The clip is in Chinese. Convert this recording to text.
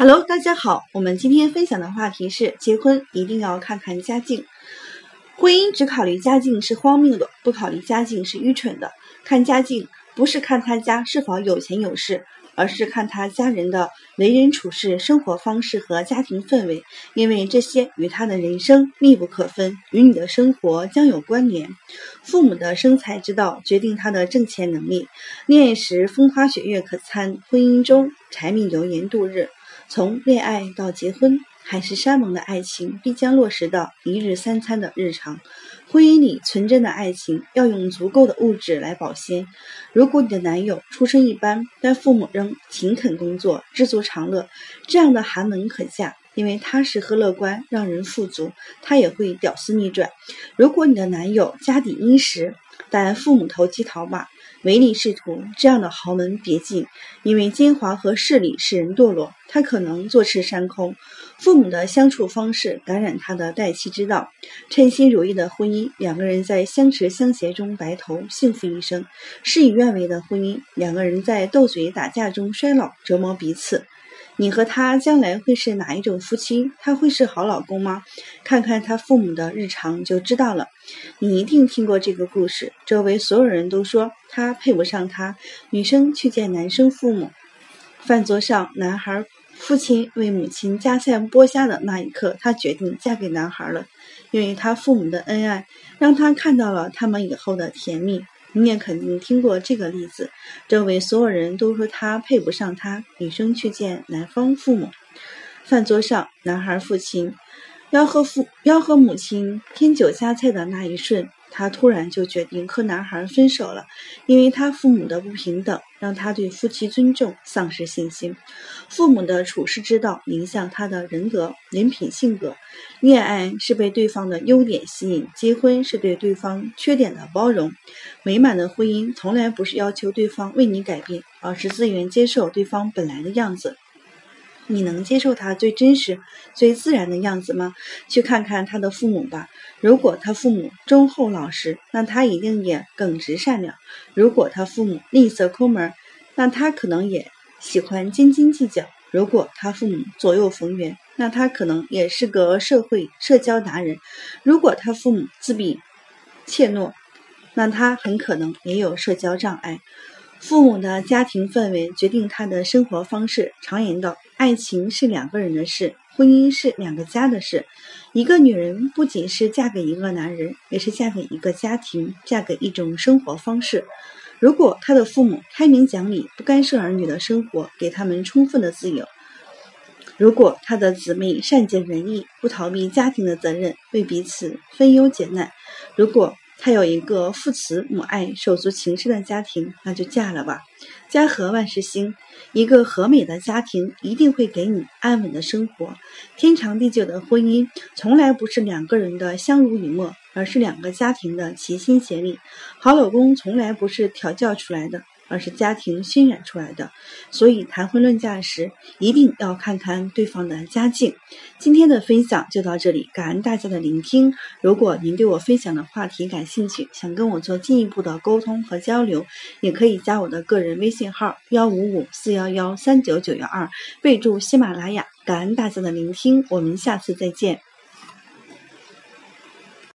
Hello，大家好，我们今天分享的话题是结婚一定要看看家境。婚姻只考虑家境是荒谬的，不考虑家境是愚蠢的。看家境不是看他家是否有钱有势，而是看他家人的为人处事、生活方式和家庭氛围，因为这些与他的人生密不可分，与你的生活将有关联。父母的生财之道决定他的挣钱能力。恋爱时风花雪月可餐，婚姻中柴米油盐度日。从恋爱到结婚，海誓山盟的爱情必将落实到一日三餐的日常。婚姻里纯真的爱情要用足够的物质来保鲜。如果你的男友出身一般，但父母仍勤恳工作、知足常乐，这样的寒门可嫁，因为踏实和乐观让人富足，他也会屌丝逆转。如果你的男友家底殷实，但父母投机倒把。唯利是图，这样的豪门别进，因为奸猾和势力使人堕落。他可能坐吃山空。父母的相处方式感染他的待妻之道。称心如意的婚姻，两个人在相持相携中白头，幸福一生；事与愿违的婚姻，两个人在斗嘴打架中衰老，折磨彼此。你和他将来会是哪一种夫妻？他会是好老公吗？看看他父母的日常就知道了。你一定听过这个故事，周围所有人都说他配不上她。女生去见男生父母，饭桌上，男孩父亲为母亲夹菜剥虾的那一刻，她决定嫁给男孩了，因为他父母的恩爱，让他看到了他们以后的甜蜜。你也肯定听过这个例子，周围所有人都说他配不上她。女生去见男方父母，饭桌上，男孩父亲吆喝父吆喝母亲添酒加菜的那一瞬。他突然就决定和男孩分手了，因为他父母的不平等让他对夫妻尊重丧失信心。父母的处世之道影响他的人格、人品、性格。恋爱是被对方的优点吸引，结婚是对对方缺点的包容。美满的婚姻从来不是要求对方为你改变，而是自愿接受对方本来的样子。你能接受他最真实、最自然的样子吗？去看看他的父母吧。如果他父母忠厚老实，那他一定也耿直善良；如果他父母吝啬抠门，那他可能也喜欢斤斤计较；如果他父母左右逢源，那他可能也是个社会社交达人；如果他父母自闭怯懦，那他很可能也有社交障碍。父母的家庭氛围决定他的生活方式。常言道：“爱情是两个人的事，婚姻是两个家的事。”一个女人不仅是嫁给一个男人，也是嫁给一个家庭，嫁给一种生活方式。如果她的父母开明讲理，不干涉儿女的生活，给他们充分的自由；如果她的姊妹善解人意，不逃避家庭的责任，为彼此分忧解难；如果她有一个父慈母爱、手足情深的家庭，那就嫁了吧。家和万事兴，一个和美的家庭一定会给你安稳的生活。天长地久的婚姻，从来不是两个人的相濡以沫，而是两个家庭的齐心协力。好老公从来不是调教出来的。而是家庭渲染出来的，所以谈婚论嫁时一定要看看对方的家境。今天的分享就到这里，感恩大家的聆听。如果您对我分享的话题感兴趣，想跟我做进一步的沟通和交流，也可以加我的个人微信号幺五五四幺幺三九九幺二，备注喜马拉雅。感恩大家的聆听，我们下次再见。